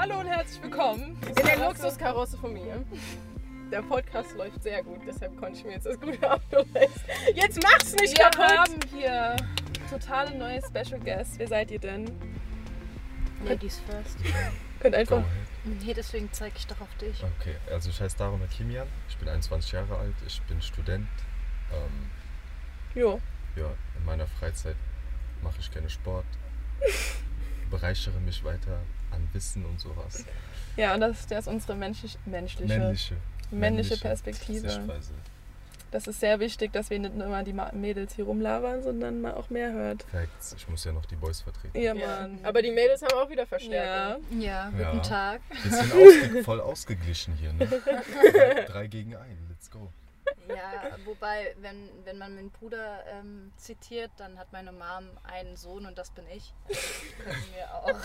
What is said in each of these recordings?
Hallo und herzlich willkommen in der Luxuskarosse von mir. Der Podcast läuft sehr gut, deshalb konnte ich mir jetzt das gute Auto leisten. Jetzt mach's nicht Wir kaputt! haben hier totale neue Special Guests. Wer seid ihr denn? Ladies first. Könnt einfach. Nee, deswegen zeige ich doch auf dich. Okay, also ich heiße Darun Akimian, ich bin 21 Jahre alt, ich bin Student. Ähm, Jo. ja, in meiner Freizeit mache ich gerne Sport, bereichere mich weiter an Wissen und sowas. Ja, und das, das ist unsere menschlich, menschliche, Männliche, männliche Perspektive. Sichtweise. Das ist sehr wichtig, dass wir nicht nur immer die Mädels hier rumlabern, sondern mal auch mehr hört. Facts, ich muss ja noch die Boys vertreten. Ja, Ja. Mann. Aber die Mädels haben auch wieder ja. Verstärkung. Ja, Ja. guten Tag. Wir sind ausge voll ausgeglichen hier, ne? Drei, drei gegen ein, let's go. Ja, wobei, wenn, wenn man meinen Bruder ähm, zitiert, dann hat meine Mom einen Sohn und das bin ich. Also können wir auch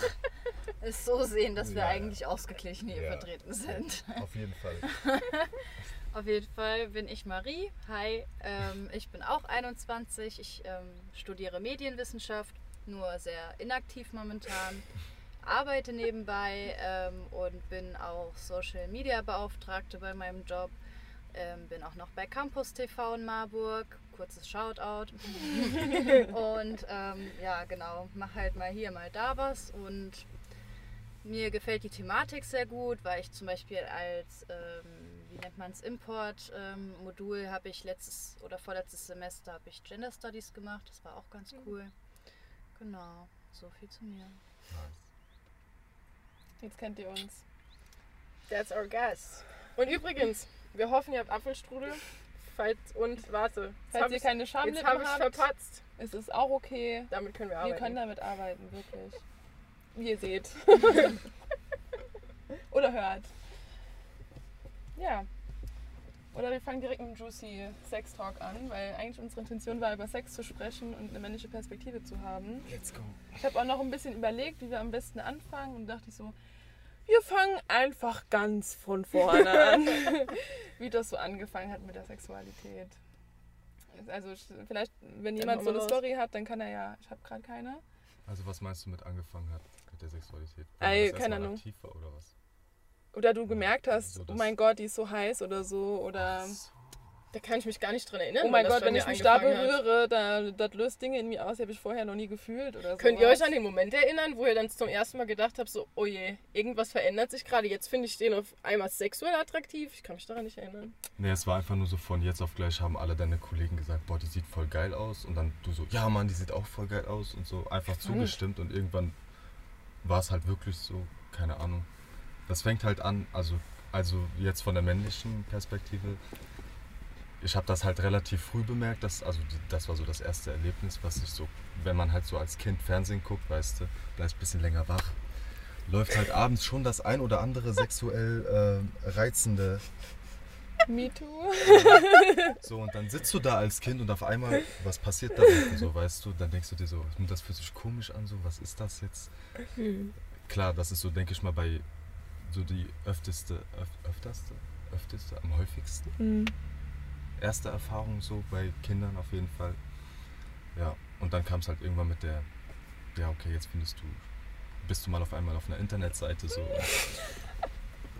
es so sehen, dass wir Ja. eigentlich ausgeglichen hier Ja. vertreten sind. Auf jeden Fall. Auf jeden Fall bin ich Marie. Hi, ähm, ich bin auch 21. Ich ähm, studiere Medienwissenschaft, nur sehr inaktiv momentan. Arbeite nebenbei ähm, und bin auch Social Media Beauftragte bei meinem Job. Ähm, bin auch noch bei Campus TV in Marburg. Kurzes Shoutout. und ähm, ja, genau, mache halt mal hier, mal da was. Und mir gefällt die Thematik sehr gut, weil ich zum Beispiel als, ähm, wie nennt man es, Import-Modul habe ich letztes oder vorletztes Semester habe ich Gender Studies gemacht. Das war auch ganz cool. Genau, so viel zu mir. Jetzt kennt ihr uns. That's our guest. Und übrigens, wir hoffen, ihr habt Apfelstrudel. Falls, und warte, jetzt Falls ihr keine jetzt Schamlippen hab ich habt, verpatzt. ist es auch okay. Damit können wir Wir arbeiten. können damit arbeiten, wirklich. Wie ihr seht. Oder hört. Ja. Oder wir fangen direkt mit dem Juicy Sex Talk an, weil eigentlich unsere Intention war, über Sex zu sprechen und eine männliche Perspektive zu haben. Let's go. Ich habe auch noch ein bisschen überlegt, wie wir am besten anfangen und dachte ich so, wir fangen einfach ganz von vorne an, wie das so angefangen hat mit der Sexualität. Also ich- vielleicht, wenn jemand so eine. Story hat, dann kann er ja, ich habe gerade keine. Also was meinst du mit angefangen hat mit der Sexualität? Ey, keine Ahnung. aktiv war oder was? Oder du gemerkt hast, So oh das- mein Gott, die ist so heiß oder so. Oder Ach so. Da kann ich mich gar nicht dran erinnern. oh mein Gott, wenn ich mich da berühre, da, das löst Dinge in mir aus, die habe ich vorher noch nie gefühlt. Oder Könnt ihr euch an den Moment erinnern, wo ihr dann zum ersten Mal gedacht habt, so, oh je, irgendwas verändert sich gerade. Jetzt finde ich den auf einmal sexuell attraktiv. Ich kann mich daran nicht erinnern. Nee, es war einfach nur so von jetzt auf gleich haben alle deine Kollegen gesagt, boah, die sieht voll geil aus. Und dann du so, ja Mann, die sieht auch voll geil aus. Und so einfach zugestimmt. Und irgendwann war es halt wirklich so, keine Ahnung. Das fängt halt an, also, also jetzt von der männlichen Perspektive. Ich habe das halt relativ früh bemerkt, dass, also das war so das erste Erlebnis, was ich so, wenn man halt so als Kind Fernsehen guckt, weißt du, bleibst ein bisschen länger wach, läuft halt abends schon das ein oder andere sexuell äh, reizende Me too. so, und dann sitzt du da als Kind und auf einmal, was passiert da unten so, weißt du? Dann denkst du dir so, "Hm, das fühlt sich komisch an, so, was ist das jetzt? Klar, das ist so, denke ich mal, bei so die öfteste, öf, öfterste, öfteste, am häufigsten. Mhm. Erste Erfahrung so bei Kindern auf jeden Fall. Ja, und dann kam es halt irgendwann mit der, ja, okay, jetzt findest du, bist du mal auf einmal auf einer Internetseite so.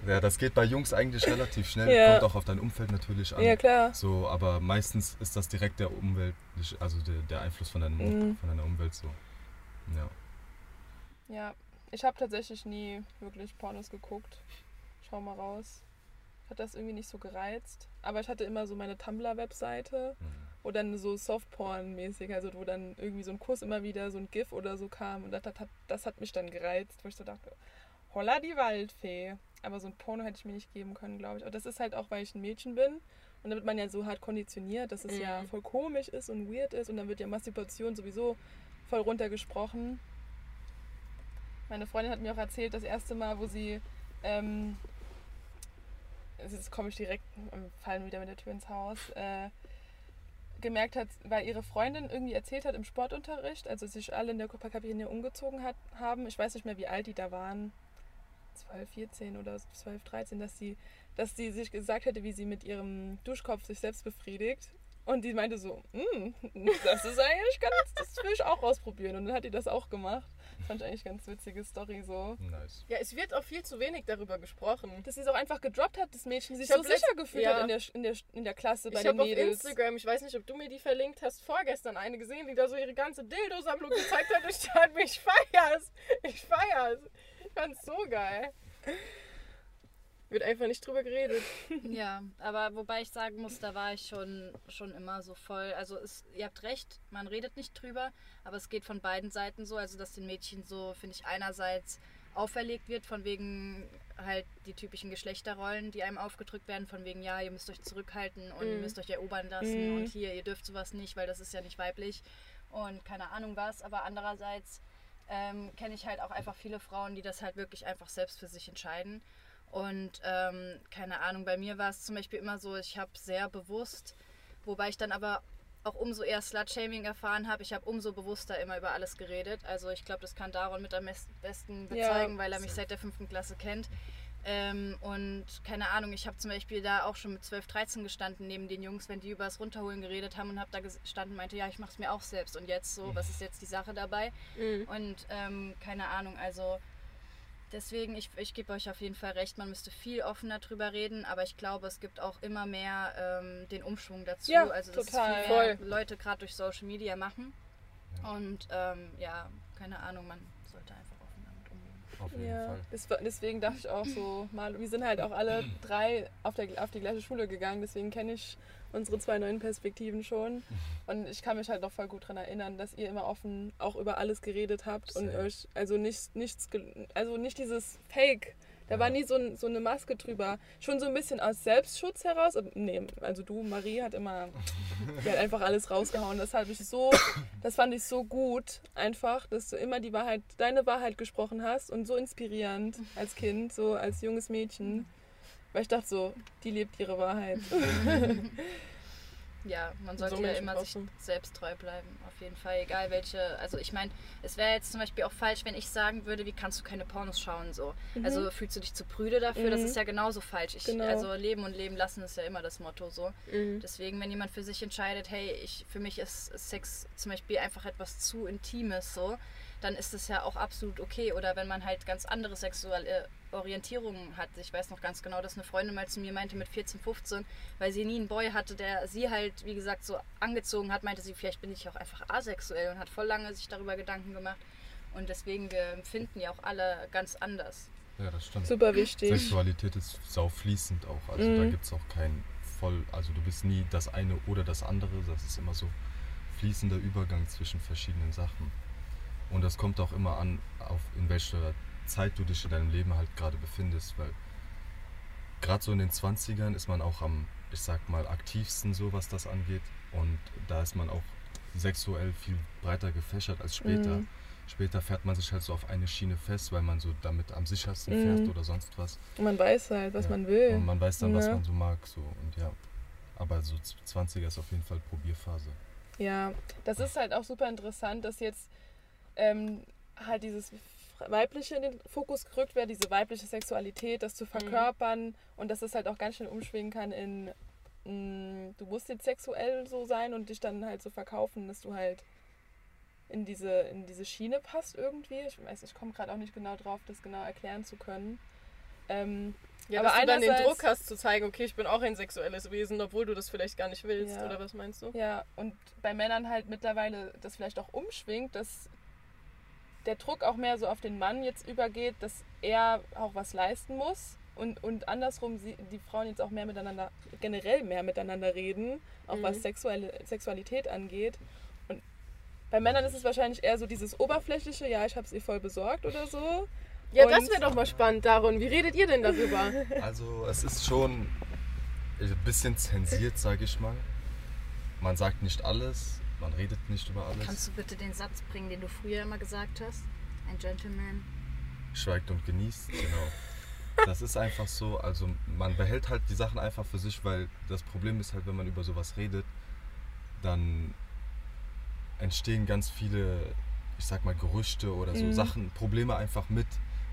Ja, das geht bei Jungs eigentlich relativ schnell, Ja. kommt auch auf dein Umfeld natürlich an. Ja, klar. So, aber meistens ist das direkt der Umwelt, also der, der Einfluss von, deinem, Mhm. von deiner Umwelt so. Ja. Ja, ich habe tatsächlich nie wirklich Pornos geguckt. Schau mal raus. Hat das irgendwie nicht so gereizt. Aber ich hatte immer so meine Tumblr-Webseite, Mhm. wo dann so Softporn-mäßig, also wo dann irgendwie so ein Kuss immer wieder, so ein GIF oder so kam. Und das, das, hat, das hat mich dann gereizt, wo ich so dachte, holla die Waldfee. Aber so ein Porno hätte ich mir nicht geben können, glaube ich. Aber das ist halt auch, weil ich ein Mädchen bin. Und wird man ja so hart konditioniert, dass es ja Mhm. voll komisch ist und weird ist. Und dann wird ja Masturbation sowieso voll runtergesprochen. Meine Freundin hat mir auch erzählt, das erste Mal, wo sie, ähm, jetzt komme ich direkt, ähm, fallen wieder mit der Tür ins Haus, äh, gemerkt hat, weil ihre Freundin irgendwie erzählt hat im Sportunterricht, also sich alle in der Kabine umgezogen hat, haben, ich weiß nicht mehr, wie alt die da waren, 12, 14 oder 12, 13, dass sie, dass sie sich gesagt hätte, wie sie mit ihrem Duschkopf sich selbst befriedigt. Und die meinte so, "Mm, das ist eigentlich ganz, das will ich auch ausprobieren. Und dann hat die das auch gemacht. Fand ich eigentlich ganz witzige Story so. Nice. Ja, es wird auch viel zu wenig darüber gesprochen. Dass sie es auch einfach gedroppt hat, das Mädchen sich Ich so sicher gefühlt ja. hat in der, in, der, in der Klasse bei Ich den habe auf Mädels. Instagram, ich weiß nicht, ob du mir die verlinkt hast, vorgestern eine gesehen, die da so ihre ganze Dildo-Sammlung gezeigt hat. Ich dachte ich feier's. Ich feier's. Ich fand's so geil. Wird einfach nicht drüber geredet. Ja, aber wobei ich sagen muss, da war ich schon, schon immer so voll. Also es, ihr habt recht, man redet nicht drüber, aber es geht von beiden Seiten so. Also dass den Mädchen so, finde ich, einerseits auferlegt wird, von wegen halt die typischen Geschlechterrollen, die einem aufgedrückt werden, von wegen, ja, ihr müsst euch zurückhalten und ihr Mhm. müsst euch erobern lassen Mhm. und hier, ihr dürft sowas nicht, weil das ist ja nicht weiblich und keine Ahnung was. Aber andererseits ähm, kenne ich halt auch einfach viele Frauen, die das halt wirklich einfach selbst für sich entscheiden. Und ähm, keine Ahnung, bei mir war es zum Beispiel immer so, ich habe sehr bewusst, wobei ich dann aber auch umso eher Slut-Shaming erfahren habe, ich habe umso bewusster immer über alles geredet. Also ich glaube, das kann Daron mit am besten Ja. bezeugen, weil er mich seit der fünften Klasse kennt. Ähm, und keine Ahnung, ich habe zum Beispiel da auch schon mit 12, 13 gestanden neben den Jungs, wenn die über das Runterholen geredet haben und habe da gestanden und meinte, ja, ich mache es mir auch selbst. Und jetzt so, was ist jetzt die Sache dabei? Und ähm, keine Ahnung, also deswegen, ich, ich gebe euch auf jeden Fall recht, man müsste viel offener drüber reden, aber ich glaube, es gibt auch immer mehr ähm, den Umschwung dazu. Ja, also dass total. es viel mehr Leute gerade durch Social Media machen. Und ähm, ja, keine Ahnung, man sollte einfach. Auf jeden Ja, Fall. das, deswegen dachte ich auch so, mal, wir sind halt auch alle drei auf, der, auf die gleiche Schule gegangen, deswegen kenne ich unsere zwei neuen Perspektiven schon. Und ich kann mich halt noch voll gut daran erinnern, dass ihr immer offen auch über alles geredet habt und Safe. euch, also nicht, nichts, also nicht dieses Fake. Da Ja. war nie so, ein, so eine Maske drüber. Schon so ein bisschen aus Selbstschutz heraus. Nee, also du, Marie, hat immer, die hat einfach alles rausgehauen. Das habe ich so, das fand ich so gut, einfach, dass du immer die Wahrheit, deine Wahrheit gesprochen hast und so inspirierend als Kind, so als junges Mädchen. Weil ich dachte so, die lebt ihre Wahrheit. Ja, man sollte So ja immer sich selbst treu bleiben, auf jeden Fall, egal welche. Also ich meine, es wäre jetzt zum Beispiel auch falsch, wenn ich sagen würde, wie kannst du keine Pornos schauen so. Also fühlst du dich zu prüde dafür? Das Mhm. ist ja genauso falsch. Ich, Genau. Also leben und leben lassen ist ja immer das Motto so. Mhm. Deswegen, wenn jemand für sich entscheidet, hey, ich, für mich ist Sex zum Beispiel einfach etwas zu Intimes so, dann ist das ja auch absolut okay. Oder wenn man halt ganz andere sexuelle Orientierungen hat. Ich weiß noch ganz genau, dass eine Freundin mal zu mir meinte mit 14, 15, weil sie nie einen Boy hatte, der sie halt, wie gesagt, so angezogen hat, meinte sie, vielleicht bin ich auch einfach asexuell und hat voll lange sich darüber Gedanken gemacht. Und deswegen, wir empfinden ja auch alle ganz anders. Ja, das stimmt. Super wichtig. Sexualität ist sau fließend auch. Also da Mhm. gibt es auch kein voll, also du bist nie das eine oder das andere. Das ist immer so fließender Übergang zwischen verschiedenen Sachen. Und das kommt auch immer an, auf in welcher Zeit du dich in deinem Leben halt gerade befindest, weil gerade so in den 20ern ist man auch am, ich sag mal, aktivsten so, was das angeht. Und da ist man auch sexuell viel breiter gefächert als später. Mhm. Später fährt man sich halt so auf eine Schiene fest, weil man so damit am sichersten Mhm. fährt oder sonst was. Und man weiß halt, was Ja. man will. Und man weiß dann, was Ja. man so mag. So. Und ja. Aber so 20er ist auf jeden Fall Probierphase. Ja, das ist halt auch super interessant, dass jetzt ähm, halt dieses Weibliche in den Fokus gerückt wird, diese weibliche Sexualität, das zu verkörpern und dass es halt auch ganz schnell umschwingen kann in, mh, du musst jetzt sexuell so sein und dich dann halt so verkaufen, dass du halt in diese, in diese Schiene passt irgendwie. Ich weiß, ich komme gerade auch nicht genau drauf, das genau erklären zu können. Ähm, Ja, Aber dass du dann den Druck hast zu zeigen, okay, ich bin auch ein sexuelles Wesen, obwohl du das vielleicht gar nicht willst, Ja. oder was meinst du? Ja, und bei Männern halt mittlerweile das vielleicht auch umschwingt, dass der Druck auch mehr so auf den Mann jetzt übergeht, dass er auch was leisten muss und, und andersrum sie, die Frauen jetzt auch mehr miteinander, generell mehr miteinander reden, auch was Mhm. sexuelle, Sexualität angeht. Und bei Männern ist es wahrscheinlich eher so dieses oberflächliche, ja, ich hab's ihr voll besorgt oder so. Ja, Und- das wäre doch mal spannend, Daron. Wie redet ihr denn darüber? Also es ist schon ein bisschen zensiert, sage ich mal. Man sagt nicht alles, man redet nicht über alles. Kannst du bitte den Satz bringen, den du früher immer gesagt hast? Ein Gentleman. schweigt und genießt, genau. Das ist einfach so, also man behält halt die Sachen einfach für sich, weil das Problem ist halt, wenn man über sowas redet, dann entstehen ganz viele, ich sag mal, Gerüchte oder so Mhm. Sachen, Probleme einfach mit,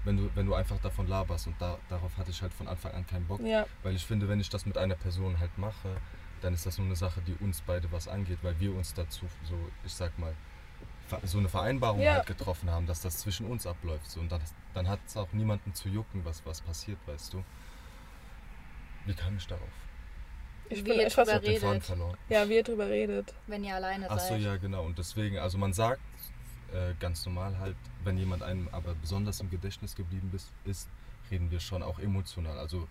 wenn du, wenn du einfach davon laberst. Und da, darauf hatte ich halt von Anfang an keinen Bock. Ja, Weil ich finde, wenn ich das mit einer Person halt mache, dann ist das nur eine Sache, die uns beide was angeht, weil wir uns dazu so, ich sag mal, so eine Vereinbarung Ja. halt getroffen haben, dass das zwischen uns abläuft. So. Und dann, dann hat es auch niemanden zu jucken, was, was passiert, weißt du. Wie kam ich darauf? Ich Wie bin ihr etwas. Faden redet. verloren. Ja, wie ihr drüber redet. Wenn ihr alleine Ach so, seid. ja, genau. Und deswegen, also man sagt äh, ganz normal halt, wenn jemand einem aber besonders im Gedächtnis geblieben ist, ist, reden wir schon auch emotional. Also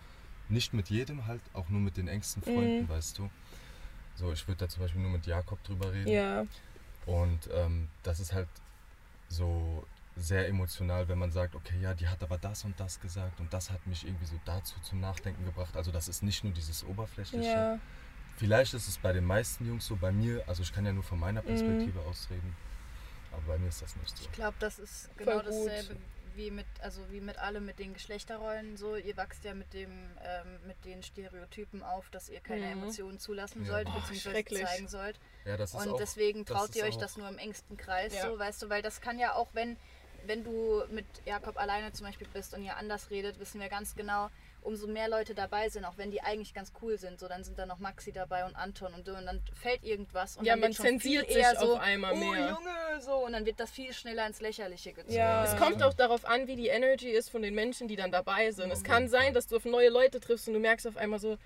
nicht mit jedem halt, auch nur mit den engsten Freunden, Mhm. weißt du. So, ich würde da zum Beispiel nur mit Jakob drüber reden. Ja. Und ähm, das ist halt so sehr emotional, wenn man sagt, okay, ja, die hat aber das und das gesagt und das hat mich irgendwie so dazu zum Nachdenken gebracht. Also das ist nicht nur dieses Oberflächliche. Ja. Vielleicht ist es bei den meisten Jungs so, bei mir, also ich kann ja nur von Mhm. meiner Perspektive ausreden, aber bei mir ist das nicht so. Ich glaube, das ist genau dasselbe wie mit, also wie mit allem mit den Geschlechterrollen so. Ihr wachst ja mit dem, ähm, mit den Stereotypen auf, dass ihr keine Mhm. Emotionen zulassen Ja. sollt, Oh, beziehungsweise zeigen sollt. Ja, das ist Und auch, deswegen das traut ist ihr euch auch- das nur im engsten Kreis, Ja. so, weißt du, weil das kann ja auch, wenn, wenn du mit Jakob alleine zum Beispiel bist und ihr anders redet, wissen wir ganz genau, umso mehr Leute dabei sind, auch wenn die eigentlich ganz cool sind, so dann sind da noch Maxi dabei und Anton und du und dann fällt irgendwas und Ja, dann man wird schon viel zensiert sich eher so, auf einmal oh mehr. Junge, so und dann wird das viel schneller ins Lächerliche gezogen. Ja. Es kommt auch darauf an, wie die Energy ist von den Menschen, die dann dabei sind. Es Auf kann sein, dass du auf neue Leute triffst und du merkst auf einmal so,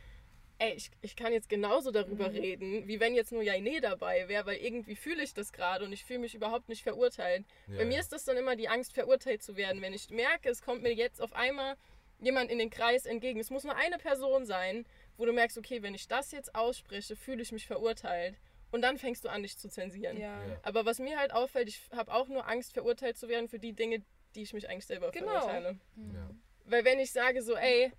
ey, ich, ich kann jetzt genauso darüber Mhm. reden, wie wenn jetzt nur Jainé dabei wäre, weil irgendwie fühle ich das gerade und ich fühle mich überhaupt nicht verurteilt. Ja, Bei mir ist das dann immer die Angst, verurteilt zu werden. Wenn ich merke, es kommt mir jetzt auf einmal jemand in den Kreis entgegen. Es muss nur eine Person sein, wo du merkst, okay, wenn ich das jetzt ausspreche, fühle ich mich verurteilt. Und dann fängst du an, dich zu zensieren. Ja. Ja. Aber was mir halt auffällt, ich habe auch nur Angst, verurteilt zu werden für die Dinge, die ich mich eigentlich selber Genau. verurteile. Ja. Weil wenn ich sage so, ey,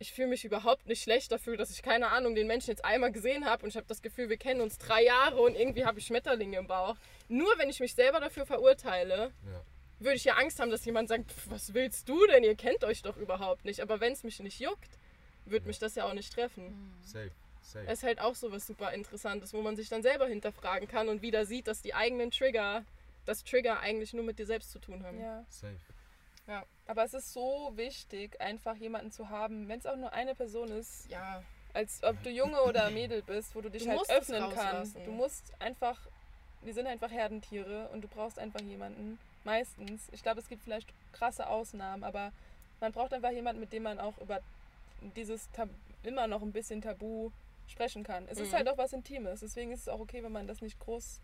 ich fühle mich überhaupt nicht schlecht dafür, dass ich keine Ahnung den Menschen jetzt einmal gesehen habe und ich habe das Gefühl, wir kennen uns drei Jahre und irgendwie habe ich Schmetterlinge im Bauch. Nur wenn ich mich selber dafür verurteile, Ja. Würde ich ja Angst haben, dass jemand sagt, "Pff, was willst du denn? Ihr kennt euch doch überhaupt nicht. Aber wenn es mich nicht juckt, wird mich das ja auch nicht treffen. Safe, safe. Es ist halt auch so was super Interessantes, wo man sich dann selber hinterfragen kann und wieder sieht, dass die eigenen Trigger, das Trigger eigentlich nur mit dir selbst zu tun haben. ja. safe. Aber es ist so wichtig, einfach jemanden zu haben, wenn es auch nur eine Person ist, Ja, als ob du Junge oder Mädel bist, wo du dich Du halt öffnen kannst. Du musst einfach, wir sind einfach Herdentiere und du brauchst einfach jemanden. Meistens. Ich glaube, es gibt vielleicht krasse Ausnahmen, aber man braucht einfach jemanden, mit dem man auch über dieses Tab immer noch ein bisschen Tabu sprechen kann. Es ist Mhm. halt auch was Intimes, deswegen ist es auch okay, wenn man das nicht groß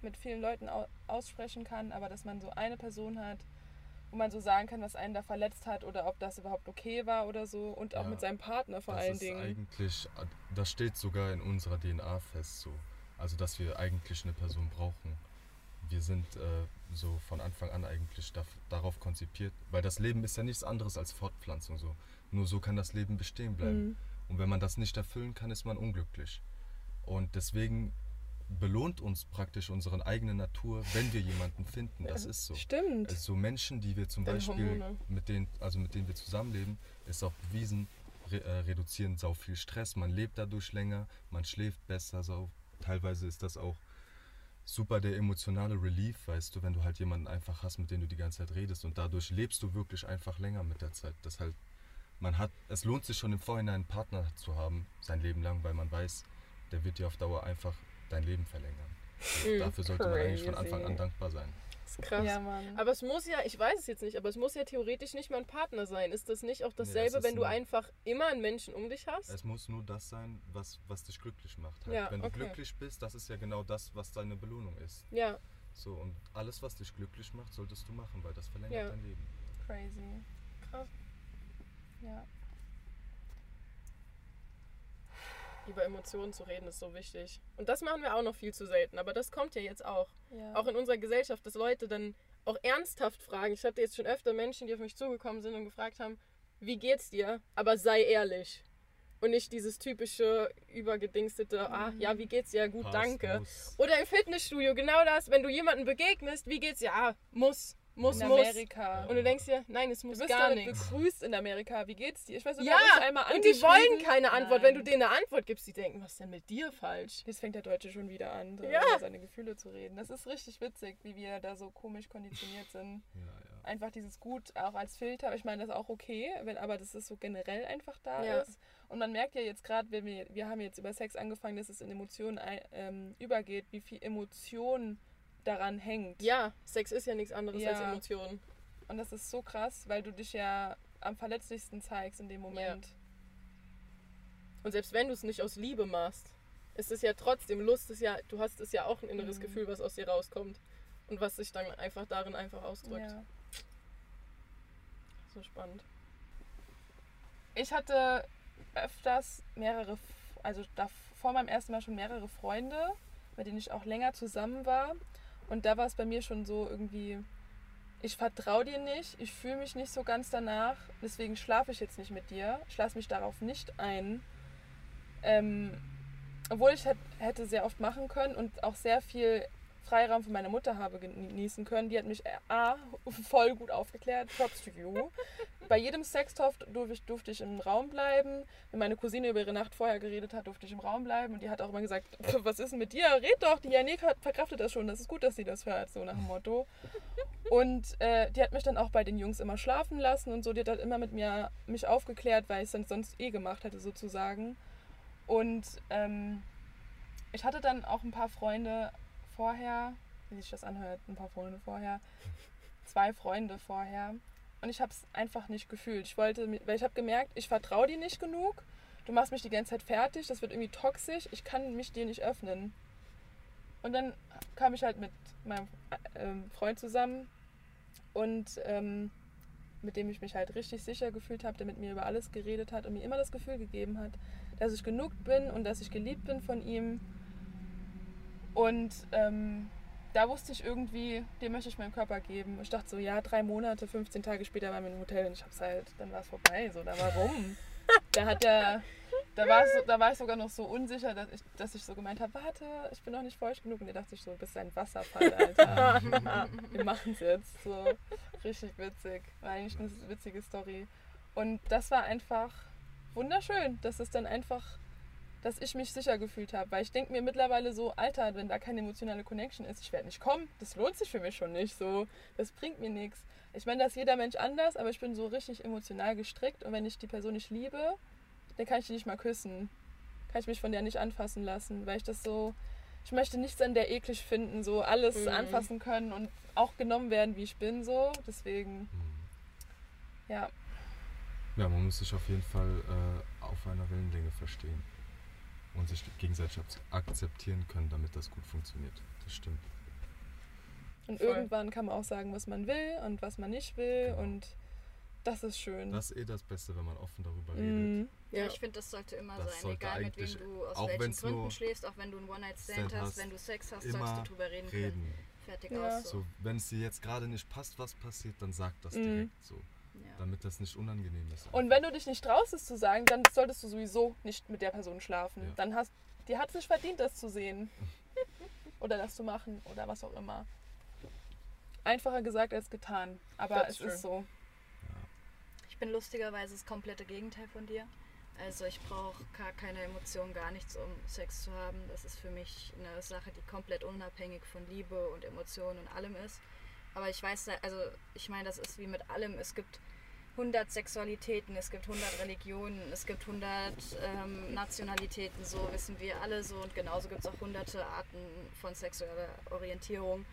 mit vielen Leuten au aussprechen kann, aber dass man so eine Person hat, wo man so sagen kann, was einen da verletzt hat oder ob das überhaupt okay war oder so und auch Ja. mit seinem Partner vor das allen ist Dingen. eigentlich, das steht sogar in unserer DNA fest so. Also dass wir eigentlich eine Person brauchen. Wir sind äh, so von Anfang an eigentlich daf- darauf konzipiert, weil das Leben ist ja nichts anderes als Fortpflanzung so. Nur so kann das Leben bestehen bleiben. Mhm. Und wenn man das nicht erfüllen kann, ist man unglücklich. Und deswegen belohnt uns praktisch unsere eigene Natur, wenn wir jemanden finden. Das ist so. Stimmt. Also so Menschen, die wir zum Deine Beispiel Hormone. mit denen, also mit denen wir zusammenleben, ist auch bewiesen, re äh, reduzieren sau viel Stress. Man lebt dadurch länger, man schläft besser. So. Teilweise ist das auch super der emotionale Relief, weißt du, wenn du halt jemanden einfach hast, mit dem du die ganze Zeit redest und dadurch lebst du wirklich einfach länger mit der Zeit. Das halt, man hat, es lohnt sich schon im Vorhinein einen Partner zu haben, sein Leben lang, weil man weiß, der wird dir auf Dauer einfach dein Leben verlängern. Mhm, Dafür sollte man eigentlich von. Anfang an dankbar sein. Das ist krass. Ja, Mann. Aber es muss ja, ich weiß es jetzt nicht, aber es muss ja theoretisch nicht mal ein Partner sein. Ist das nicht auch dasselbe, ist wenn du einfach immer einen Menschen um dich hast? Es muss nur das sein, was, was dich glücklich macht. Halt. Ja, Wenn du okay. glücklich bist, das ist ja genau das, was deine Belohnung ist. Ja, So, und alles, was dich glücklich macht, solltest du machen, weil das verlängert Ja. dein Leben. Crazy. krass. Ja. Über Emotionen zu reden ist so wichtig. Und das machen wir auch noch viel zu selten, aber das kommt ja jetzt auch. ja. Auch in unserer Gesellschaft, dass Leute dann auch ernsthaft fragen. Ich hatte jetzt schon öfter Menschen, die auf mich zugekommen sind und gefragt haben, wie geht's dir? Aber sei ehrlich. Und nicht dieses typische übergedingstete, ah, ja, wie geht's dir? Gut, Passt, danke. muss. Oder im Fitnessstudio, genau das, wenn du jemanden begegnest, wie geht's dir? Ah, muss, muss, in muss. Amerika. Und du denkst dir, nein, es Du muss bist gar nichts. begrüßt in Amerika. Wie geht's dir? Ich weiß sogar, Ja, einmal und die wollen keine Antwort. Wenn du Nein. denen eine Antwort gibst, die denken, was ist denn mit dir falsch? Jetzt fängt der Deutsche schon wieder an, so Ja. über seine Gefühle zu reden. Das ist richtig witzig, wie wir da so komisch konditioniert sind. Ja, ja. einfach dieses Gut auch als Filter. Ich meine, das ist auch okay, wenn, aber das ist so generell einfach da Ja. ist. Und man merkt ja jetzt gerade, wenn wir, wir haben jetzt über Sex angefangen, dass es in Emotionen ein- ähm, übergeht, wie viel Emotion daran hängt. Ja, Sex ist ja nichts anderes Ja. als Emotionen. Und das ist so krass, weil du dich ja am verletzlichsten zeigst in dem Moment. Und selbst wenn du es nicht aus Liebe machst, ist es ja trotzdem Lust, ist ja, du hast es ja auch ein inneres Mhm. Gefühl, was aus dir rauskommt. Und was sich dann einfach darin einfach ausdrückt. Ja. So spannend. Ich hatte öfters mehrere, also da vor meinem ersten Mal schon mehrere Freunde, mit denen ich auch länger zusammen war. Und da war es bei mir schon so irgendwie, ich vertraue dir nicht, ich fühle mich nicht so ganz danach, deswegen schlafe ich jetzt nicht mit dir, ich lasse mich darauf nicht ein. Ähm, obwohl ich hätt- hätte sehr oft machen können und auch sehr viel Freiraum von meiner Mutter habe genießen können. Die hat mich äh, A, voll gut aufgeklärt, props to you. Bei jedem Sextoff durfte ich, im Raum bleiben. Wenn meine Cousine über ihre Nacht vorher geredet hat, durfte ich im Raum bleiben. Und die hat auch immer gesagt, "Pff, was ist denn mit dir? Red doch, die Janik verkraftet das schon. Das ist gut, dass sie das hört, so nach dem Motto. Und äh, die hat mich dann auch bei den Jungs immer schlafen lassen und so. Die hat dann immer mit mir mich aufgeklärt, weil ich es sonst eh gemacht hätte, sozusagen. Und ähm, ich hatte dann auch ein paar Freunde vorher, wie sich das anhört, ein paar Freunde vorher, zwei Freunde vorher. Und ich habe es einfach nicht gefühlt. Ich wollte, weil ich habe gemerkt, ich vertraue dir nicht genug. Du machst mich die ganze Zeit fertig, das wird irgendwie toxisch. Ich kann mich dir nicht öffnen. Und dann kam ich halt mit meinem äh, ähm, Freund zusammen und ähm, mit dem ich mich halt richtig sicher gefühlt habe, der mit mir über alles geredet hat und mir immer das Gefühl gegeben hat, dass ich genug bin und dass ich geliebt bin von ihm. Und ähm, da wusste ich irgendwie, dem möchte ich meinen Körper geben. Ich dachte so, ja, drei Monate, 15 Tage später waren wir im Hotel und ich hab's halt, dann war es vorbei. So, da warum? da hat der, da war, so, da war ich sogar noch so unsicher, dass ich, dass ich so gemeint habe, warte, ich bin noch nicht feucht genug. Und der dachte ich so, du bist ein Wasserfall, Alter. wir machen's jetzt. So, richtig witzig. War eigentlich eine witzige Story. Und das war einfach wunderschön, dass es dann einfach dass ich mich sicher gefühlt habe. Weil ich denke mir mittlerweile so, Alter, wenn da keine emotionale Connection ist, ich werde nicht kommen. Das lohnt sich für mich schon nicht. So, das bringt mir nichts. Ich meine, da ist jeder Mensch anders, aber ich bin so richtig emotional gestrickt. Und wenn ich die Person nicht liebe, dann kann ich die nicht mal küssen. Kann ich mich von der nicht anfassen lassen, weil ich das so. Ich möchte nichts an der eklig finden, so alles Mhm. anfassen können und auch genommen werden, wie ich bin, so. Deswegen, Mhm. ja. Ja, man muss sich auf jeden Fall äh, auf einer Wellenlänge verstehen. Und sich gegenseitig ak- akzeptieren können, damit das gut funktioniert. Das stimmt. Und Voll. irgendwann kann man auch sagen, was man will und was man nicht will. Genau. Und das ist schön. Das ist eh das Beste, wenn man offen darüber redet. Mhm. Ja, Ja. ich finde, das sollte immer Das sein. sollte Egal mit wem du, aus auch welchen Gründen nur schläfst, auch wenn du einen One-Night-Stand Stand hast, hast, wenn du Sex hast, sollst du drüber reden, können. Reden. Fertig Ja. aus. So. So, wenn es dir jetzt gerade nicht passt, was passiert, dann sag das Mhm. direkt so. Damit das nicht unangenehm ist. Und wenn du dich nicht traust, es zu sagen, dann solltest du sowieso nicht mit der Person schlafen. Ja. Dann hast die hat es nicht verdient, das zu sehen. oder das zu machen oder was auch immer. Einfacher gesagt als getan. Aber Das es ist ist so. Ich bin lustigerweise das komplette Gegenteil von dir. Also ich brauche gar keine Emotionen, gar nichts, um Sex zu haben. Das ist für mich eine Sache, die komplett unabhängig von Liebe und Emotionen und allem ist. Aber ich weiß, also ich meine, das ist wie mit allem. Es gibt 100 Sexualitäten, es gibt 100 Religionen, es gibt 100 ähm, Nationalitäten, so wissen wir alle so. Und genauso gibt es auch hunderte Arten von sexueller Orientierung.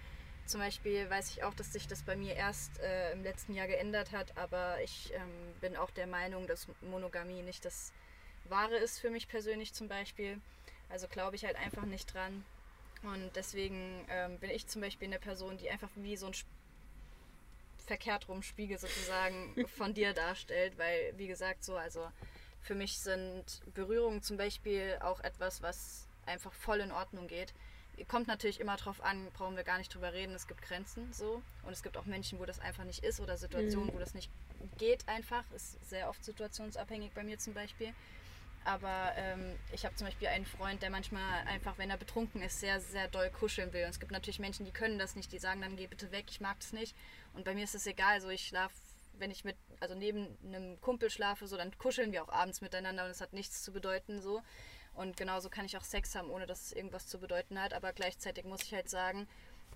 Zum Beispiel weiß ich auch, dass sich das bei mir erst äh, im letzten Jahr geändert hat, aber ich ähm, bin auch der Meinung, dass Monogamie nicht das Wahre ist für mich persönlich zum Beispiel. Also glaube ich halt einfach nicht dran. Und deswegen ähm, bin ich zum Beispiel eine Person, die einfach wie so ein Sp- verkehrt rum Spiegel sozusagen von dir darstellt, weil wie gesagt so, also für mich sind Berührungen zum Beispiel auch etwas, was einfach voll in Ordnung geht. Kommt natürlich immer drauf an, brauchen wir gar nicht drüber reden, es gibt Grenzen so. Und es gibt auch Menschen, wo das einfach nicht ist oder Situationen, wo das nicht geht einfach, ist sehr oft situationsabhängig bei mir zum Beispiel. Aber ähm, ich habe zum Beispiel einen Freund, der manchmal einfach, wenn er betrunken ist, sehr, sehr doll kuscheln will. Und es gibt natürlich Menschen, die können das nicht, die sagen dann, geh bitte weg, ich mag das nicht. Und bei mir ist es egal, also ich schlafe, wenn ich mit, also neben einem Kumpel schlafe, so, dann kuscheln wir auch abends miteinander und es hat nichts zu bedeuten so. Und genauso kann ich auch Sex haben, ohne dass es irgendwas zu bedeuten hat. Aber gleichzeitig muss ich halt sagen,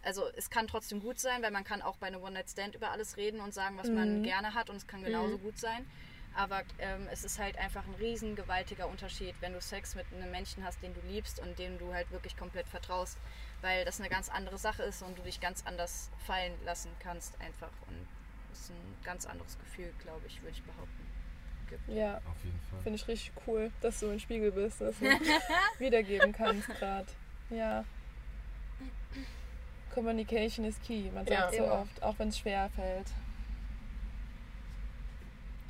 also es kann trotzdem gut sein, weil man kann auch bei einem One-Night-Stand über alles reden und sagen, was man Mhm. gerne hat und es kann genauso gut sein. Aber ähm, es ist halt einfach ein riesen gewaltiger Unterschied, wenn du Sex mit einem Menschen hast, den du liebst und dem du halt wirklich komplett vertraust, weil das eine ganz andere Sache ist und du dich ganz anders fallen lassen kannst einfach. Und das ist ein ganz anderes Gefühl, glaube ich, würde ich behaupten. Ja, Auf jeden Fall. finde ich richtig cool, dass du ein Spiegel bist, dass du wiedergeben kannst gerade. Ja. Communication is key. Man Ja. sagt so Immer. oft, auch wenn es schwer fällt.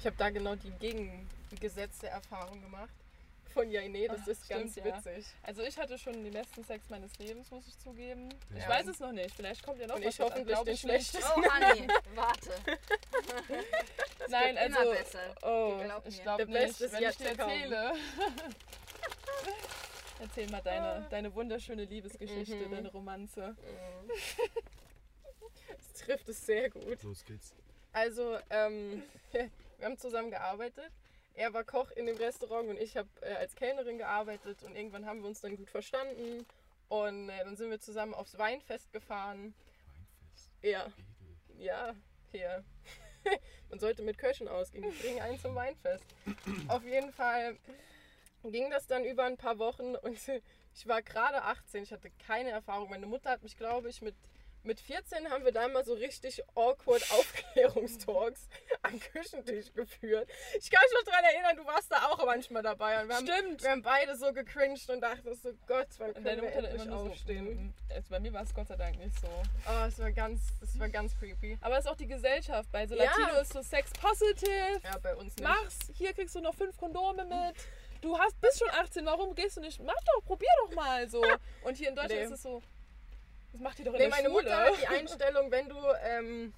Ich habe da genau die gegengesetzte Erfahrung gemacht. Von Jane, das Ach, ist ganz stimmt, ja. witzig. Also ich hatte schon den besten Sex meines Lebens, muss ich zugeben. Ich Ja. weiß es noch nicht. Vielleicht kommt ja noch Und was. ich hoffentlich den ich nicht. schlechtesten. Oh, Anni, warte. Nein, wird immer also. besser. Oh, Glaub ich glaube nicht, wenn ich dir erzähle. Erzähl mal deine, deine wunderschöne Liebesgeschichte, Mhm. deine Romanze. Das trifft es sehr gut. Los geht's. Also, ähm, wir haben zusammen gearbeitet. Er war Koch in dem Restaurant und ich habe äh, als Kellnerin gearbeitet und irgendwann haben wir uns dann gut verstanden und äh, dann sind wir zusammen aufs Weinfest gefahren. Weinfest. Ja, Edel. ja, hier. Man sollte mit Köchen ausgehen. Die bringen einen zum Weinfest. Auf jeden Fall ging das dann über ein paar Wochen und ich war gerade 18. Ich hatte keine Erfahrung. Meine Mutter hat mich, glaube ich, mit, mit 14 haben wir da mal so richtig awkward Aufklärungstalks am Küchentisch geführt. Ich kann mich noch daran erinnern, du warst da auch manchmal dabei. Und wir haben, Stimmt. wir haben beide so gecringed und dachten so, Gott, wann können deine wir endlich aufstehen? so. Also bei mir war es Gott sei Dank nicht so. Oh, es war ganz, es war ganz creepy. Aber es ist auch die Gesellschaft. Bei so Ja. Latino ist so Sex positive. Ja, bei uns nicht. Mach's. Hier kriegst du noch fünf Kondome mit. Du hast bist schon 18. Warum gehst du nicht? Mach doch, probier doch mal so. Und hier in Deutschland Nee. ist es so. Das macht die doch in Nee, der meine Schule. Mutter hat die Einstellung, wenn du, ähm,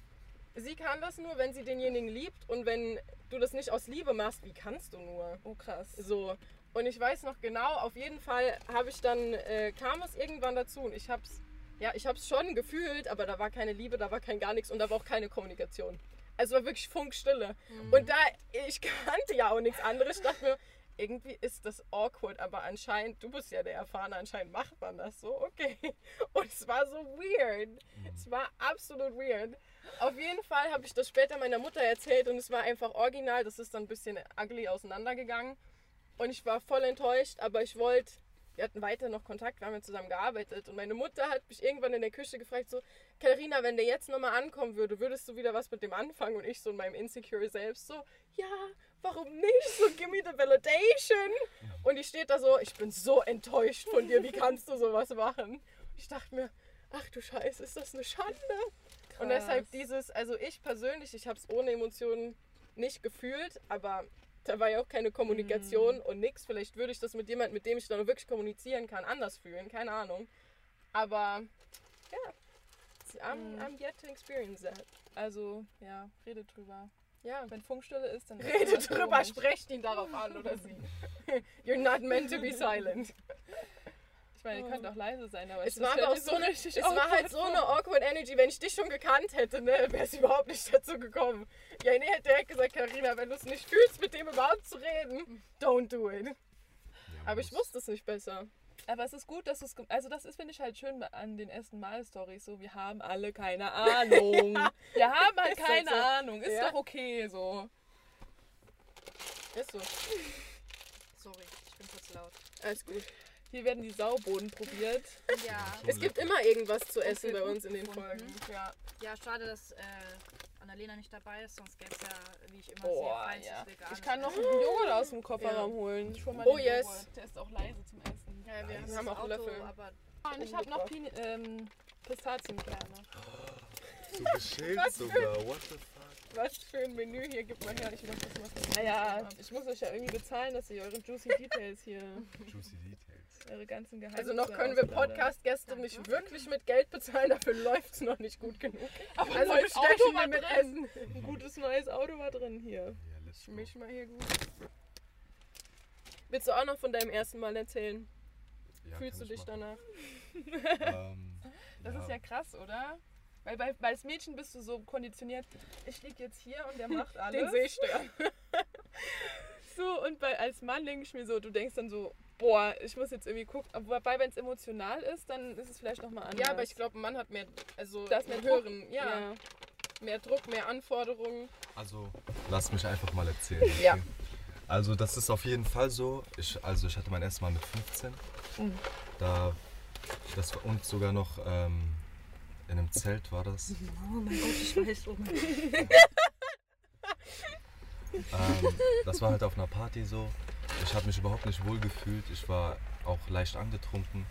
sie kann das nur, wenn sie denjenigen liebt und wenn du das nicht aus Liebe machst, wie kannst du nur? Oh krass. So. Und ich weiß noch genau, auf jeden Fall habe ich dann, äh, kam es irgendwann dazu und ich hab's, ja, ich hab's schon gefühlt, aber da war keine Liebe, da war kein gar nichts und da war auch keine Kommunikation. Also war wirklich Funkstille. Und da, ich kannte ja auch nichts anderes, ich dachte mir, irgendwie ist das awkward, aber anscheinend, du bist ja der Erfahrene, anscheinend macht man das so, okay. Und es war so weird. Es war absolut weird. Auf jeden Fall habe ich das später meiner Mutter erzählt und es war einfach original. Das ist dann ein bisschen ugly auseinandergegangen. Und ich war voll enttäuscht, aber ich wollte, wir hatten weiter noch Kontakt, wir haben ja zusammen gearbeitet. Und meine Mutter hat mich irgendwann in der Küche gefragt, so, Katharina, wenn der jetzt nochmal ankommen würde, würdest du wieder was mit dem anfangen? Und ich so in meinem Insecure selbst so, ja, warum nicht? So, give me the validation. Und ich steht da so, ich bin so enttäuscht von dir, wie kannst du sowas machen? Ich dachte mir, ach du Scheiße, ist das eine Schande? Und deshalb dieses, also ich persönlich, ich habe es ohne Emotionen nicht gefühlt, aber da war ja auch keine Kommunikation und nix. Vielleicht würde ich das mit jemandem, mit dem ich dann wirklich kommunizieren kann, anders fühlen, keine Ahnung. Aber ja, I'm, I'm yet to experience that. Also, ja, rede drüber. Ja. Wenn Funkstille ist, dann. Rede ist das drüber, sprecht ihn darauf an oder sie. You're not meant to be silent. Ich meine, ihr könnt auch leise sein, aber Es war aber auch so eine, es war halt awkward so eine awkward Energy. Wenn ich dich schon gekannt hätte, ne, wäre es überhaupt nicht dazu gekommen. Ja, nee, hätte direkt gesagt, Karina, wenn du es nicht fühlst, mit dem überhaupt zu reden, don't do it. Ja, Aber ich wusste es nicht besser. Aber es ist gut, dass es. Also, das ist, finde ich, halt schön an den ersten Mal-Stories. So, wir haben alle keine Ahnung. Wir haben halt Ist halt keine so. Ahnung. Ist Ja. doch okay so. Ist so. Sorry, ich bin kurz laut. Alles gut. Hier werden die Sauboden probiert. Ja, Es gibt immer irgendwas zu essen bei uns in den gefunden. Folgen. Ja. ja schade, dass äh, Annalena nicht dabei ist, sonst gäbe es ja, wie ich immer Boah, sehe, ja. feindstes veganes Ich kann noch einen Joghurt aus dem Kofferraum holen. Ich hol mal Oh, den yes. Joghurt. Der ist auch leise zum Essen. Ja, wir Das haben auch Auto, Löffel. aber Und ich habe noch Pini ähm, Pistazienkerne. So geschält Was sogar. What the fuck? Was für ein Menü hier, gib mal her. Ich mach das mal. Naja, ich muss euch ja irgendwie bezahlen, dass ihr eure Juicy Details hier, Juicy Details. eure ganzen Geheimnisse Also noch können wir. Podcast-Gäste nicht wirklich mit Geld bezahlen, dafür läuft es noch nicht gut genug. Aber Also ein neues Auto wir war mit drin. Essen. Ein gutes neues Auto war drin hier. Ja, let's go. Misch mal hier gut. Willst du auch noch von deinem ersten Mal erzählen? Ja, Fühlst du dich machen. danach? Ähm, Das ist ja krass, oder? Weil bei, als Mädchen bist du so konditioniert, ich lieg jetzt hier und der macht Den alles. Seestern. so, und bei, als Mann denke ich mir so, du denkst dann so, Boah, ich muss jetzt irgendwie gucken. Aber Wobei, wenn es emotional ist, dann ist es vielleicht nochmal anders. Ja, aber ich glaube, ein Mann hat mehr, also Das mehr einen Druck. höheren, ja, mehr Druck, mehr Anforderungen. Also, lass mich einfach mal erzählen. okay? Ja. Also, das ist auf jeden Fall so. Ich, also, ich hatte mein erstes Mal mit 15. Mhm. Da, das war und sogar noch ähm, in einem Zelt war das. Oh mein Gott, ich weiß. Oh mein Gott. Ähm, das war halt auf einer Party so. Ich habe mich überhaupt nicht wohl gefühlt. Ich war auch leicht angetrunken.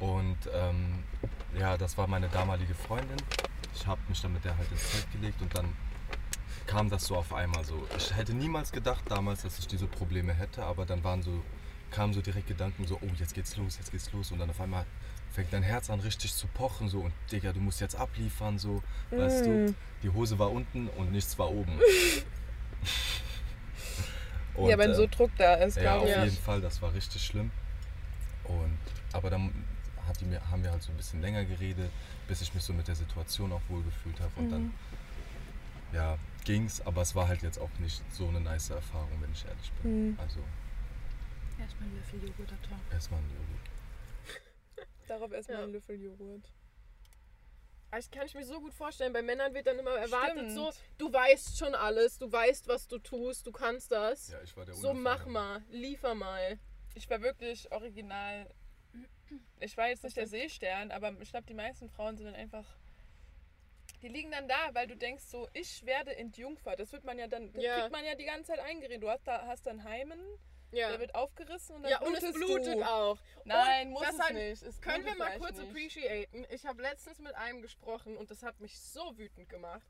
Und ähm, ja, das war meine damalige Freundin. Ich habe mich dann mit der halt ins Zelt gelegt und dann kam das so auf einmal so. Ich hätte niemals gedacht damals, dass ich diese Probleme hätte, aber dann waren so, kamen so direkt Gedanken so, oh, jetzt geht's los, jetzt geht's los. Und dann auf einmal fängt dein Herz an richtig zu pochen so und Digga, du musst jetzt abliefern so, weißt du. Die Hose war unten und nichts war oben. Und, ja, wenn äh, so Druck da ist, ja, auf. Ja. jeden Fall, das war richtig schlimm. Und, aber dann hat die mir, haben wir halt so ein bisschen länger geredet, bis ich mich so mit der Situation auch wohl gefühlt habe. Und dann, Mhm. ja, ging's, aber es war halt jetzt auch nicht so eine nice Erfahrung, wenn ich ehrlich bin. Mhm. Also Erstmal einen Löffel Joghurt da dran. erstmal ein Joghurt. Darauf erstmal Ja. einen Löffel Joghurt. Aber Ich kann ich mir so gut vorstellen, bei Männern wird dann immer erwartet Stimmt. so, du weißt schon alles, du weißt, was du tust, du kannst das. Ja, ich war der so mach mal, liefer mal. Ich war wirklich original. Ich war jetzt nicht der Seestern, aber ich glaube, die meisten Frauen sind dann einfach. Die liegen dann da, weil du denkst so, ich werde entjungfert. Das wird man ja dann, das Ja. kriegt man ja die ganze Zeit eingeredet. Du hast, da, hast dann Heimen, Ja, der wird aufgerissen und dann ja und es blutet du. auch. Nein, Und muss es nicht. Es Können wir mal kurz nicht. appreciaten? Ich habe letztens mit einem gesprochen und das hat mich so wütend gemacht.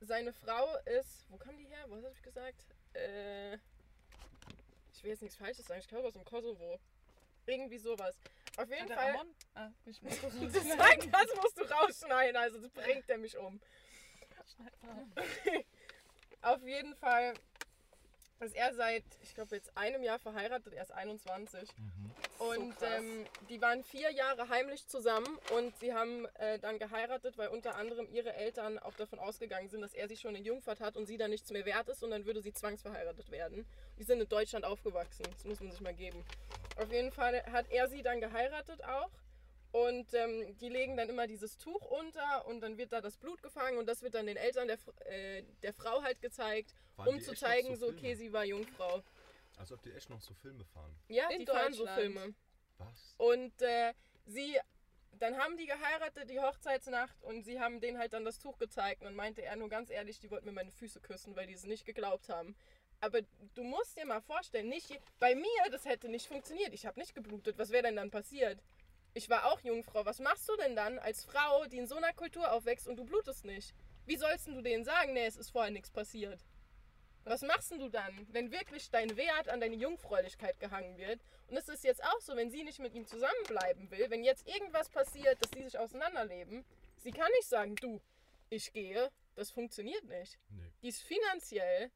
Seine Frau ist, wo kam die her? Was habe ich gesagt? Äh, ich will jetzt nichts Falsches sagen. Ich glaube aus dem Kosovo. Irgendwie sowas. Auf jeden Hat Fall. Ah, ich muss das sagt, das musst du rausschneiden, also das bringt er mich um. Auf jeden Fall ist er seit, ich glaube, jetzt einem Jahr verheiratet, er ist 21. Mhm. Und krass. ähm, die waren vier Jahre heimlich zusammen und sie haben äh, dann geheiratet, weil unter anderem ihre Eltern auch davon ausgegangen sind, dass er sich schon entjungfert hat und sie dann nichts mehr wert ist und dann würde sie zwangsverheiratet werden. Die sind in Deutschland aufgewachsen, das muss man sich mal geben. Auf jeden Fall hat er sie dann geheiratet auch. Und ähm, die legen dann immer dieses Tuch unter und dann wird da das Blut gefangen und das wird dann den Eltern der, äh, der Frau halt gezeigt, Fahren um zu zeigen, so so okay, sie war Jungfrau. Als ob die echt noch so Filme fahren. Ja, In die fahren so Deutschland. Filme. Was? Und äh, sie, dann haben die geheiratet, die Hochzeitsnacht, und sie haben denen halt dann das Tuch gezeigt. Und dann meinte er nur ganz ehrlich, die wollten mir meine Füße küssen, weil die es nicht geglaubt haben. Aber du musst dir mal vorstellen, nicht bei mir, das hätte nicht funktioniert. Ich habe nicht geblutet. Was wäre denn dann passiert? Ich war auch Jungfrau. Was machst du denn dann als Frau, die in so einer Kultur aufwächst und du blutest nicht? Wie sollst du denen sagen, nee, es ist vorher nichts passiert? Was machst du dann, wenn wirklich dein Wert an deine Jungfräulichkeit gehangen wird? Und es ist jetzt auch so, wenn sie nicht mit ihm zusammenbleiben will, wenn jetzt irgendwas passiert, dass die sich auseinanderleben, sie kann nicht sagen, du, ich gehe, das funktioniert nicht. Nee. Die ist finanziell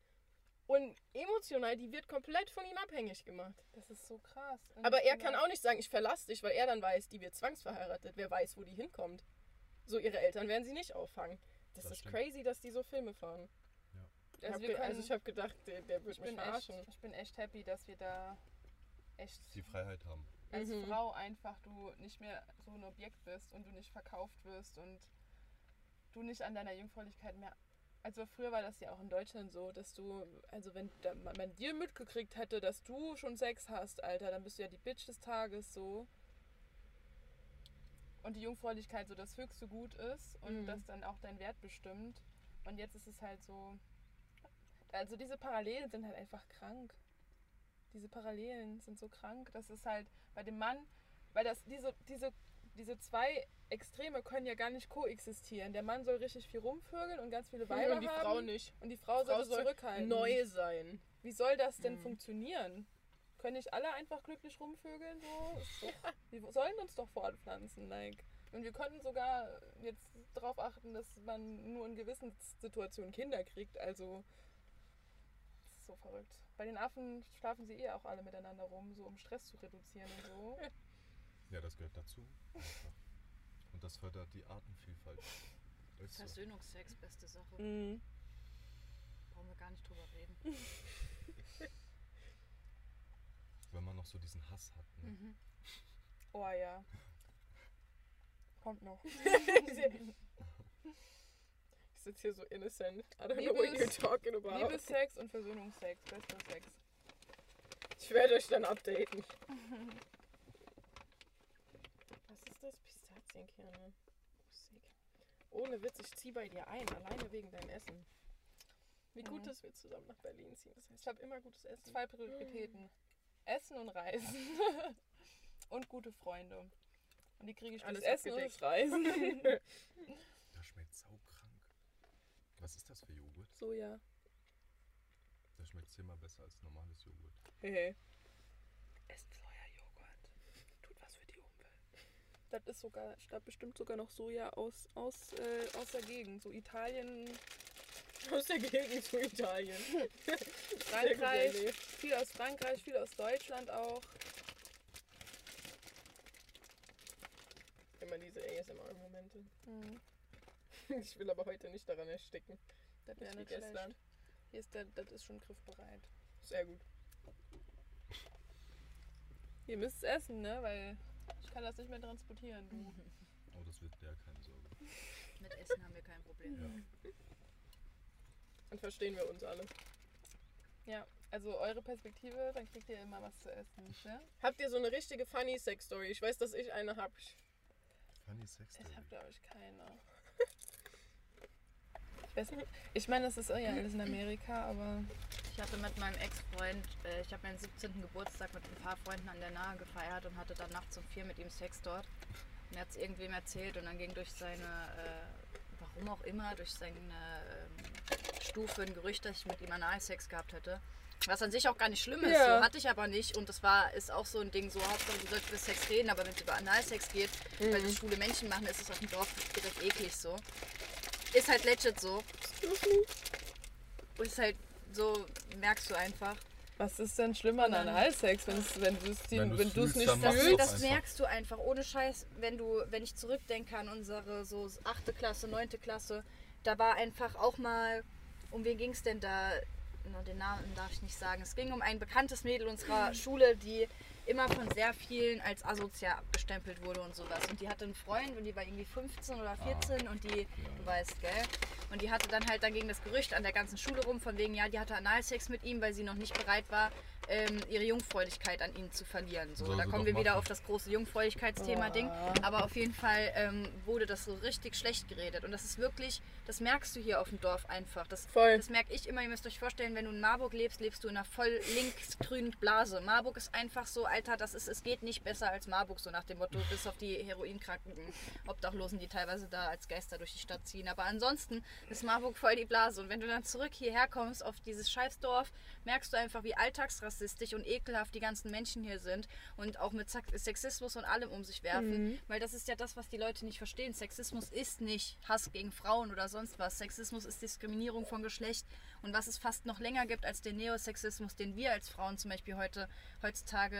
und emotional, die wird komplett von ihm abhängig gemacht. Das ist so krass. Und Aber er kann auch nicht sagen, ich verlasse dich, weil er dann weiß, die wird zwangsverheiratet. Wer weiß, wo die hinkommt. So, ihre Eltern werden sie nicht auffangen. Das, Das ist stimmt. crazy, dass die so Filme fahren. Ich Also also ich habe gedacht, der, der wird Ich mich echt, verarschen. ich bin echt happy, dass wir da echt Die Freiheit haben. als Mhm. Frau einfach du nicht mehr so ein Objekt bist und du nicht verkauft wirst und du nicht an deiner Jungfräulichkeit mehr. Also früher war das ja auch in Deutschland so, dass du, also wenn da, man dir mitgekriegt hätte, dass du schon Sex hast, Alter, dann bist du ja die Bitch des Tages so. Und die Jungfräulichkeit so das höchste Gut ist und Mhm. das dann auch dein Wert bestimmt. Und jetzt ist es halt so. Also diese Parallelen sind halt einfach krank. Diese Parallelen sind so krank. Das ist halt bei dem Mann, weil das diese, diese, diese zwei Extreme können ja gar nicht koexistieren. Der Mann soll richtig viel rumvögeln und ganz viele Weiber und die haben. Frau nicht. Und die Frau, Frau soll soll zurückhalten. Neu sein. Wie soll das denn Mhm. funktionieren? Können nicht alle einfach glücklich rumvögeln? So? Wir sollen uns doch fortpflanzen, like. Und wir könnten sogar jetzt darauf achten, dass man nur in gewissen Situationen Kinder kriegt. Also, das ist so verrückt. Bei den Affen schlafen sie eh auch alle miteinander rum, so um Stress zu reduzieren und so. Ja, das gehört dazu. Und das fördert die Artenvielfalt. Ist so. Versöhnungsex, beste Sache. Mhm. Brauchen wir gar nicht drüber reden. wenn man noch so diesen Hass hat. Ne? Mhm. Oh ja. Kommt noch. Ich sitze hier so innocent. I don't know what you're Liebes- talking about. Liebessex und Versöhnungsex. Bester Sex. Ich werde euch dann updaten. Was ist das? Pistazienkerne. Sick. Ohne Witz, ich zieh bei dir ein, alleine wegen deinem Essen. Wie gut, Mhm. dass wir zusammen nach Berlin ziehen. Das heißt, ich habe immer gutes Essen. Zwei Prioritäten. Essen und Reisen. und gute Freunde. Und die kriege ich Alles durchs Essen und abgedeckt. das Reisen. Das schmeckt saukrank. Was ist das für Joghurt? Soja. Das schmeckt zehnmal besser als normales Joghurt. Hehe. Esst Sojajoghurt. Tut was für die Umwelt. Das ist sogar, ich glaube bestimmt sogar noch Soja aus, aus, äh, aus der Gegend. So Italien, Aus der Gegend zu Italien. Frankreich. Viel aus Frankreich, viel aus Deutschland auch. Immer diese ASMR-Momente. Mhm. Ich will aber heute nicht daran ersticken. Das wäre Nicht gestern. schlecht. Hier ist der, das ist schon griffbereit. Sehr gut. Ihr müsst es essen, ne? Weil ich kann das nicht mehr transportieren. Du. Oh, das wird der, keine Sorge. Mit Essen haben wir kein Problem. Dann verstehen wir uns alle. Ja, also eure Perspektive, dann kriegt ihr immer was zu essen. Ne? Habt ihr so eine richtige funny Sex Story? Ich weiß, dass ich eine hab. Funny Sex Ich Story. habe, glaube ich, keine. Ich, meine, das ist ja alles in Amerika, aber Ich hatte mit meinem Ex-Freund, äh, ich habe meinen 17. Geburtstag mit ein paar Freunden an der Nahe gefeiert und hatte dann nachts um vier mit ihm Sex dort. Und er hat es irgendwem erzählt und dann ging durch seine, äh, warum auch immer, durch seine ähm, Stufe ein Gerücht, dass ich mit ihm Analsex gehabt hätte. Was an sich auch gar nicht schlimm ist, Ja. so hatte ich aber nicht. Und das war, ist auch so ein Ding, so Hauptsache du sollst über Sex reden, aber wenn es über Analsex geht, weil das schwule Menschen machen, ist es auf dem Dorf direkt eklig so. Ist halt legit so. Ist halt so, merkst du einfach. was ist denn schlimmer an Analsex, wenn's, wenn du es Wenn du's wenn du's fühlst, nicht dann machst Das, du's fühlst? das einfach. merkst du einfach, ohne Scheiß, wenn du, wenn ich zurückdenke an unsere so achte Klasse, neunte Klasse, da war einfach auch mal, um wen ging es denn da? Na, den Namen darf ich nicht sagen. Es ging um ein bekanntes Mädel unserer Schule, die immer von sehr vielen als asozial abgestempelt wurde und sowas. Und die hatte einen Freund und die war irgendwie 15 oder 14 und die, du weißt, gell? Und die hatte dann halt, dann ging das Gerücht an der ganzen Schule rum, von wegen, ja, die hatte Analsex mit ihm, weil sie noch nicht bereit war, ähm, ihre Jungfräulichkeit an ihn zu verlieren. So, da kommen wir wieder machen. auf das große Jungfräulichkeitsthema-Ding. Aber auf jeden Fall ähm, wurde das so richtig schlecht geredet. Und das ist wirklich, das merkst du hier auf dem Dorf einfach. Das, Voll. das merke ich immer. Ihr müsst euch vorstellen, wenn du in Marburg lebst, lebst du in einer voll linksgrünen Blase. Marburg ist einfach so, Alter, das ist, es geht nicht besser als Marburg, so nach dem Motto, bis auf die heroinkranken Obdachlosen, die teilweise da als Geister durch die Stadt ziehen. Aber ansonsten ist Marburg voll die Blase. Und wenn du dann zurück hierher kommst auf dieses Scheißdorf, merkst du einfach, wie alltagsrassistisch und ekelhaft die ganzen Menschen hier sind und auch mit Sexismus und allem um sich werfen. Weil das ist ja das, was die Leute nicht verstehen. Sexismus ist nicht Hass gegen Frauen oder sonst was. Sexismus ist Diskriminierung von Geschlecht. Und was es fast noch länger gibt als den Neosexismus, den wir als Frauen zum Beispiel heute, heutzutage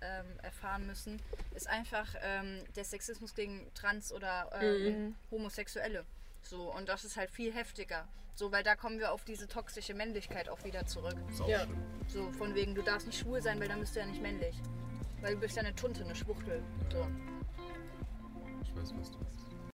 ähm, erfahren müssen, ist einfach ähm, der Sexismus gegen Trans- oder ähm, Homosexuelle. So, und das ist halt viel heftiger. So, weil da kommen wir auf diese toxische Männlichkeit auch wieder zurück. Sau Ja. schlimm. So, von wegen, du darfst nicht schwul sein, weil dann bist du ja nicht männlich. Weil du bist ja eine Tunte, eine Schwuchtel. So. Ich weiß, was du meinst.